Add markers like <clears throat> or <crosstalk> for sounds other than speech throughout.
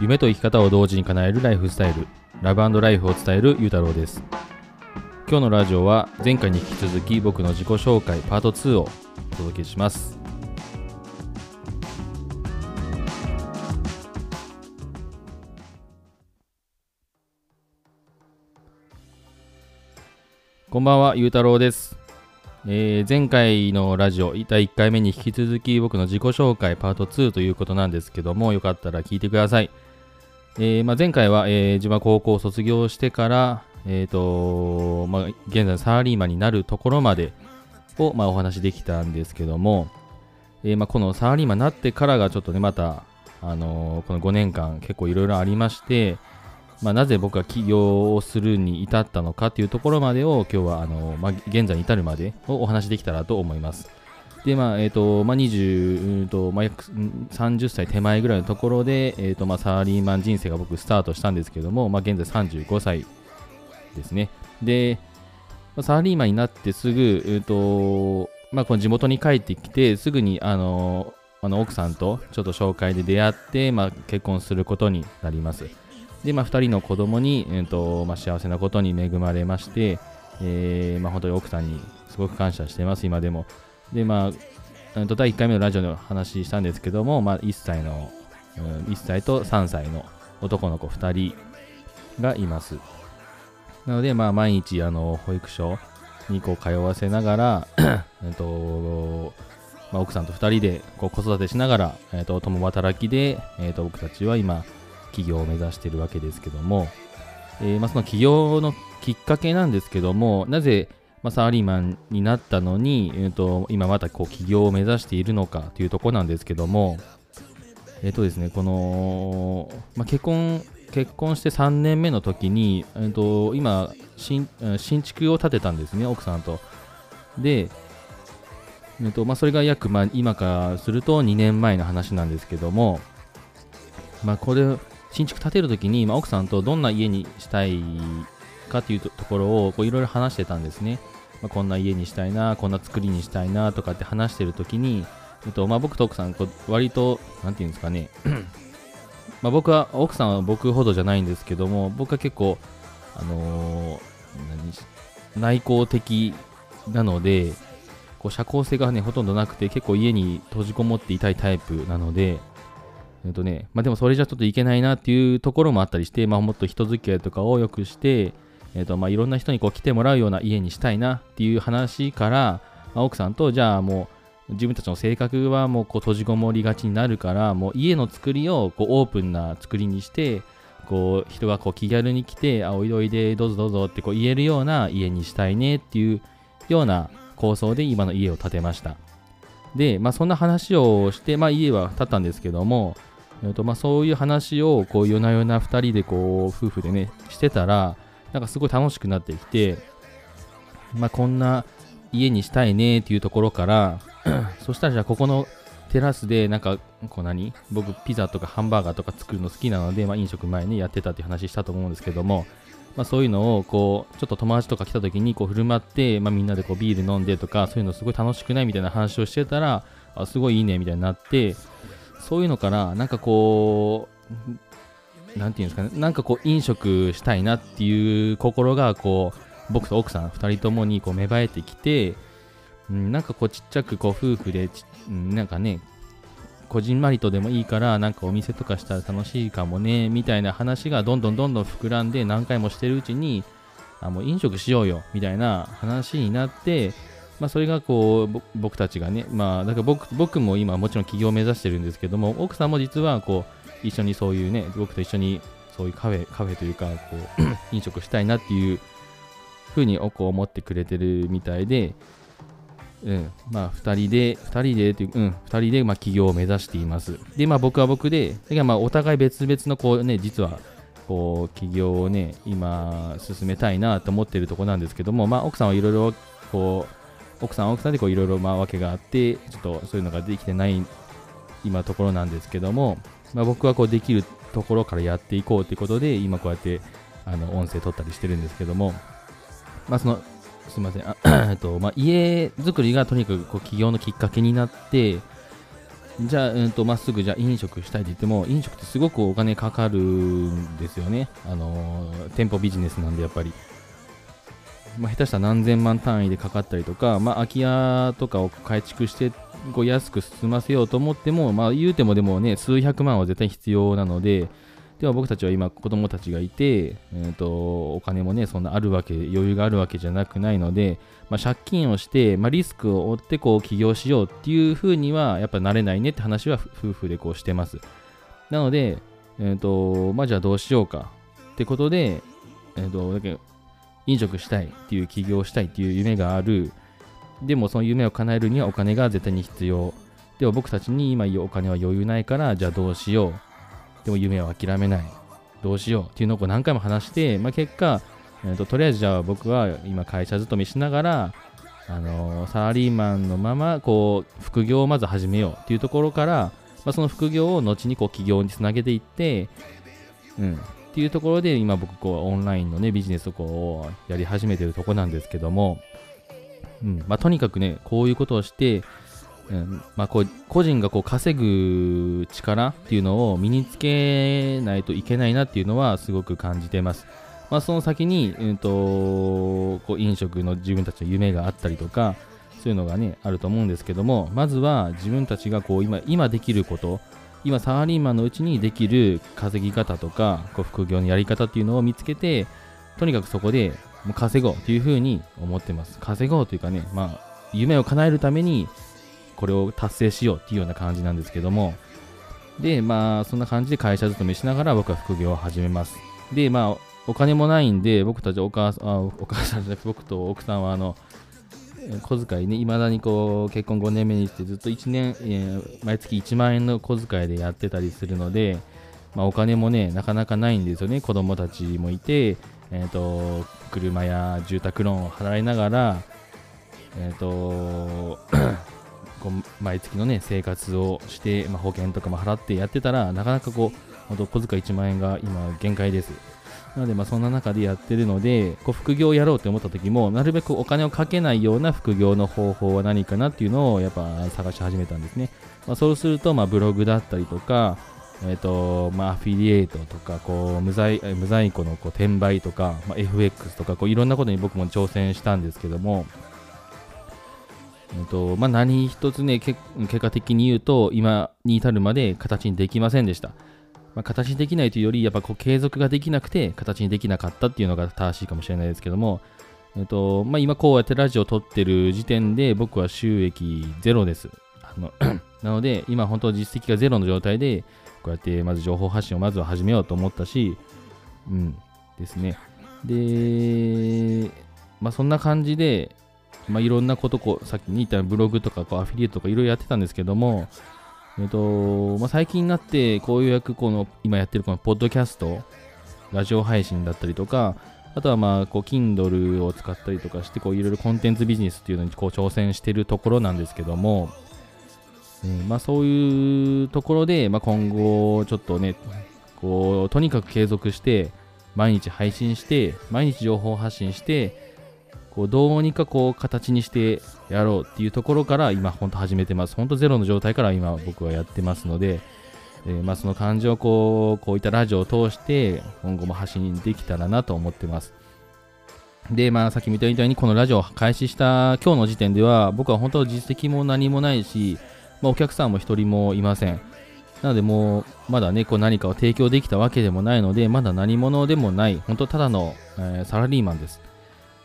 夢と生き方を同時に叶えるライフスタイルラブライフを伝えるゆうたろうです今日のラジオは前回に引き続き僕の自己紹介パート2をお届けしますこんばんは、ゆうたろうです。えー前回のラジオ、第1回目に引き続き僕の自己紹介パート2ということなんですけども、よかったら聞いてください。えーまあ、前回は、えー自分は高校を卒業してから、えーとまあ、現在サラリーマンになるところまでを、まあ、お話しできたんですけども、えーまあ、このサラリーマンになってからがちょっとね、また、あのーこの5年間結構いろいろありまして、まあ、なぜ僕が起業をするに至ったのかというところまでを今日はあの、まあ、現在に至るまでをお話できたらと思います。で、まあ、えっ、と、まあ、20、うんと、まあ、約30歳手前ぐらいのところで、えっ、と、まあ、サラリーマン人生が僕スタートしたんですけども、まあ、現在35歳ですね。で、まあサラリーマンになってすぐ、えっ、と、まあ、この地元に帰ってきて、すぐに、あの、あの奥さんとちょっと紹介で出会って、まあ、結婚することになります。で、まあ、2人の子供に、えーとまあ、幸せなことに恵まれまして、えーまあ、本当に奥さんにすごく感謝してます、今でも。で、まあ、と第1回目のラジオで話したんですけども、まあ、1歳の、うん、1歳と3歳の男の子2人がいます。なので、まあ、毎日あの保育所にこう通わせながら、<coughs> えーとまあ、奥さんと2人でこう子育てしながら、えー、と共働きで、えー、と僕たちは今、起業を目指しているわけですけども、えーまあ、その起業のきっかけなんですけども、なぜ、まあ、サラリーマンになったのに、えー、と今またこう起業を目指しているのかというところなんですけども、えっ、とですね、この、まあ、結婚、結婚して3年目の時に、えー、と今新、新築を建てたんですね、奥さんと。で、えーとまあ、それが約、まあ、今からすると2年前の話なんですけども、まあ、これ、新築建てるときに、まあ、奥さんとどんな家にしたいかというところをこういろいろ話してたんですね。まあ、こんな家にしたいな、こんな作りにしたいなとかって話してるときに、えっとまあ、僕と奥さんこう、割と、なんていうんですかね、<clears throat> まあ僕は、奥さんは僕ほどじゃないんですけども、僕は結構、あのー何し内向的なので、こう社交性がね、ほとんどなくて、結構家に閉じこもっていたいタイプなので、えっとね、まあでもそれじゃちょっといけないなっていうところもあったりして、まあもっと人付き合いとかを良くして、えっとまあいろんな人にこう来てもらうような家にしたいなっていう話から、まあ、奥さんとじゃあもう自分たちの性格はもうこう閉じこもりがちになるから、もう家の作りをこうオープンな作りにして、こう人がこう気軽に来て、あ、おいでおいで、どうぞどうぞってこう言えるような家にしたいねっていうような構想で今の家を建てました。で、まあそんな話をして、まあ家は建ったんですけども、えっとまあ、そういう話をこう夜な夜な2人でこう夫婦でねしてたらなんかすごい楽しくなってきて、まあ、こんな家にしたいねっていうところから <clears throat> そしたらじゃあここのテラスでなんかこう何僕ピザとかハンバーガーとか作るの好きなので、まあ、飲食前にやってたっていう話したと思うんですけども、まあ、そういうのをこうちょっと友達とか来た時にこう振る舞って、まあ、みんなでこうビール飲んでとかそういうのすごい楽しくないみたいな話をしてたらあすごいいいねみたいになってそういうのから、なんかこう、なんていうんですかね、なんかこう、飲食したいなっていう心が、こう、僕と奥さん2人ともにこう芽生えてきて、うん、なんかこう、ちっちゃくこう、夫婦で、なんかね、こじんまりとでもいいから、なんかお店とかしたら楽しいかもね、みたいな話がどんどんどんどん膨らんで、何回もしてるうちに、あ、もう飲食しようよ、みたいな話になって、まあ、それがこう僕たちがね、まあ、だから僕僕も今もちろん起業を目指してるんですけども奥さんも実はこう一緒にそういうね僕と一緒にそういうカフェカフェというかこう <clears throat> 飲食したいなっていうふうにこう思ってくれてるみたいで、うん、まあ2人で2人でという、うん、2人でまあ起業を目指しています。でまあ僕は僕でだまあお互い別々のこうね実はこう起業をね今進めたいなと思ってるところなんですけどもまあ奥さんはいろいろこう奥さんは奥さんでこういろいろまあ訳があってちょっとそういうのができてない今ところなんですけども、まあ、僕はこうできるところからやっていこうということで今こうやってあの音声取ったりしてるんですけどもまあそのすみませんあと、まあ、家作りがとにかくこう起業のきっかけになってじゃあ、うんと、まっすぐじゃ飲食したいって言っても、飲食ってすごくお金かかるんですよね。あの、店舗ビジネスなんでやっぱり。まあ、下手したら何千万単位でかかったりとか、まあ、空き家とかを改築してこう安く済ませようと思っても、まあ、言うてもでもね、数百万は絶対必要なので、では僕たちは今子供たちがいて、えーと、お金もねそんなあるわけ余裕があるわけじゃなくないので、まあ、借金をして、まあ、リスクを負ってこう起業しようっていうふうにはやっぱなれないねって話は夫婦でこうしてます。なので、えーとまあ、じゃあどうしようか。ってことで、えーと、だけ飲食したいっていう起業したいっていう夢がある。でもその夢を叶えるにはお金が絶対に必要。でも僕たちに今お金は余裕ないからじゃあどうしよう。でも夢を諦めない。どうしよう。っていうのを何回も話して、まあ、結果、えーと、とりあえずじゃあ僕は今会社勤めしながら、あのー、サラリーマンのままこう副業をまず始めよう。っていうところから、まあ、その副業を後にこう起業につなげていって、うん、っていうところで今僕こうオンラインのねビジネスをこうやり始めてるとこなんですけども、うんまあ、とにかくねこういうことをしてうんまあ、こう個人がこう稼ぐ力っていうのを身につけないといけないなっていうのはすごく感じてます。まあ、その先に、うんと、こう飲食の自分たちの夢があったりとかそういうのがねあると思うんですけどもまずは自分たちがこう今今できること今サラリーマンのうちにできる稼ぎ方とかこう副業のやり方っていうのを見つけてとにかくそこで稼ごうというふうに思ってます稼ごうというかねまあ夢を叶えるためにこれを達成しようっていうような感じなんですけども、で、まあ、そんな感じで会社勤めしながら僕は副業を始めます。で、まあ、お金もないんで、僕たちお母さん、お母さんじゃなくて僕と奥さんは、あの、小遣いね、いまだにこう、結婚5年目にしてずっと1年、えー、毎月1万円の小遣いでやってたりするので、まあ、お金もね、なかなかないんですよね。子供たちもいて、えっ、ー、と、車や住宅ローンを払いながら、えっ、ー、と、毎月のね生活をして、まあ、保険とかも払ってやってたらなかなかこう本当小遣い1万円が今限界です。なのでまあそんな中でやってるのでこう副業をやろうって思った時もなるべくお金をかけないような副業の方法は何かなっていうのをやっぱ探し始めたんですね、まあ、そうするとまあブログだったりとかえーとまあ、アフィリエイトとかこう無在無在庫のこう転売とか、まあ、FX とかこういろんなことに僕も挑戦したんですけども、えっとまあ、何一つね、結果的に言うと、今に至るまで形にできませんでした。まあ、形にできないというより、やっぱこう継続ができなくて、形にできなかったっていうのが正しいかもしれないですけども、えっとまあ、今こうやってラジオを撮ってる時点で、僕は収益ゼロです。あの <clears throat> なので、今本当実績がゼロの状態で、こうやってまず情報発信をまずは始めようと思ったし、うんですね。で、まあそんな感じで、まあ、いろんなことこう、さっきに言ったブログとかこうアフィリエイトとかいろいろやってたんですけども、えっとまあ、最近になってこういう役この今やってるこのポッドキャスト、ラジオ配信だったりとか、あとはまあこう Kindle を使ったりとかしてこういろいろコンテンツビジネスっていうのにこう挑戦してるところなんですけども、うんまあ、そういうところで、まあ、今後ちょっとねこうとにかく継続して毎日配信して毎日情報発信してこうどうにかこう形にしてやろうっていうところから今本当始めてます。本当ゼロの状態から今僕はやってますので、えー、まあその感情をこうこういったラジオを通して今後も発信できたらなと思ってます。で、まあさっき見たみたいにこのラジオを開始した今日の時点では僕は本当実績も何もないし、まあ、お客さんも一人もいません。なのでもうまだねこう何かを提供できたわけでもないのでまだ何者でもない本当ただの、えー、サラリーマンです。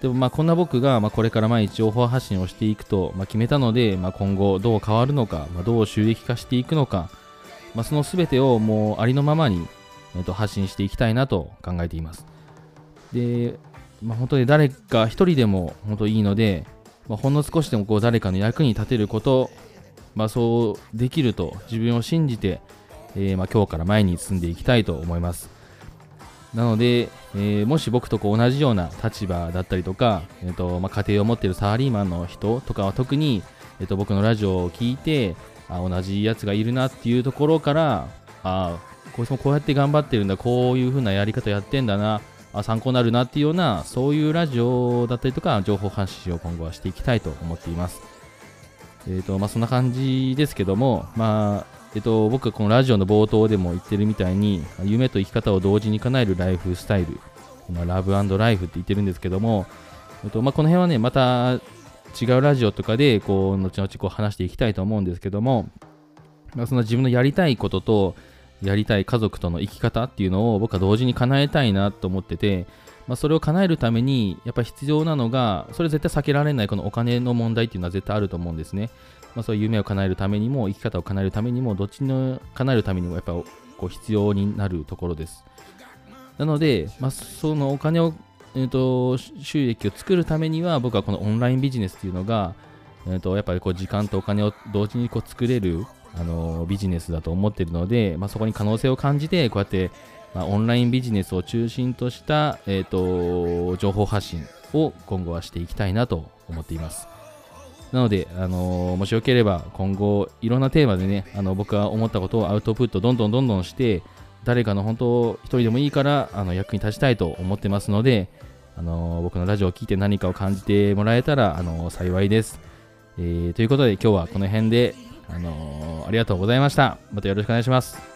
でもまあこんな僕がまこれから毎日情報発信をしていくとま決めたので、ま今後どう変わるのか、まどう収益化していくのか、まその全てをもうありのままに、えー、と発信していきたいなと考えています。で、まあ、本当に誰か一人でも本当いいので、ま、ほんの少しでもこう誰かの役に立てること、まあ、そうできると自分を信じて、えー、ま今日から前に進んでいきたいと思います。なので、えー、もし僕とこう同じような立場だったりとか、えーとまあ、家庭を持っているサラリーマンの人とかは特に、えー、と僕のラジオを聞いてあ同じやつがいるなっていうところからあこいつもこうやって頑張ってるんだこういう風なやり方やってんだなあ参考になるなっていうようなそういうラジオだったりとか情報発信を今後はしていきたいと思っていますえーとまあ、そんな感じですけども、まあえーと、僕は、このラジオの冒頭でも言ってるみたいに、夢と生き方を同時に叶えるライフスタイル、まラブライフって言ってるんですけども、えーとまあ、この辺はね、また違うラジオとかでこう後々こう話していきたいと思うんですけども、まあ、その自分のやりたいこととやりたい家族との生き方っていうのを僕は同時に叶えたいなと思ってて、まあ、それを叶えるためにやっぱ必要なのがそれ絶対避けられないこのお金の問題っていうのは絶対あると思うんですね、まあ、そういう夢を叶えるためにも生き方を叶えるためにもどっちの叶えるためにもやっぱこう必要になるところです。なので、まあ、そのお金をえーと、収益を作るためには僕はこのオンラインビジネスっていうのが、えーと、やっぱりこう時間とお金を同時にこう作れる、あのビジネスだと思っているので、まあ、そこに可能性を感じてこうやって、まあ、オンラインビジネスを中心とした、えーと、情報発信を今後はしていきたいなと思っています。なので、あのー、もしよければ今後いろんなテーマでね、あの僕が思ったことをアウトプットどんどんどんどんして、誰かの本当一人でもいいからあの役に立ちたいと思ってますので、あの僕のラジオを聞いて何かを感じてもらえたら、あの幸いです、えー、ということで今日はこの辺で、あのありがとうございました。またよろしくお願いします。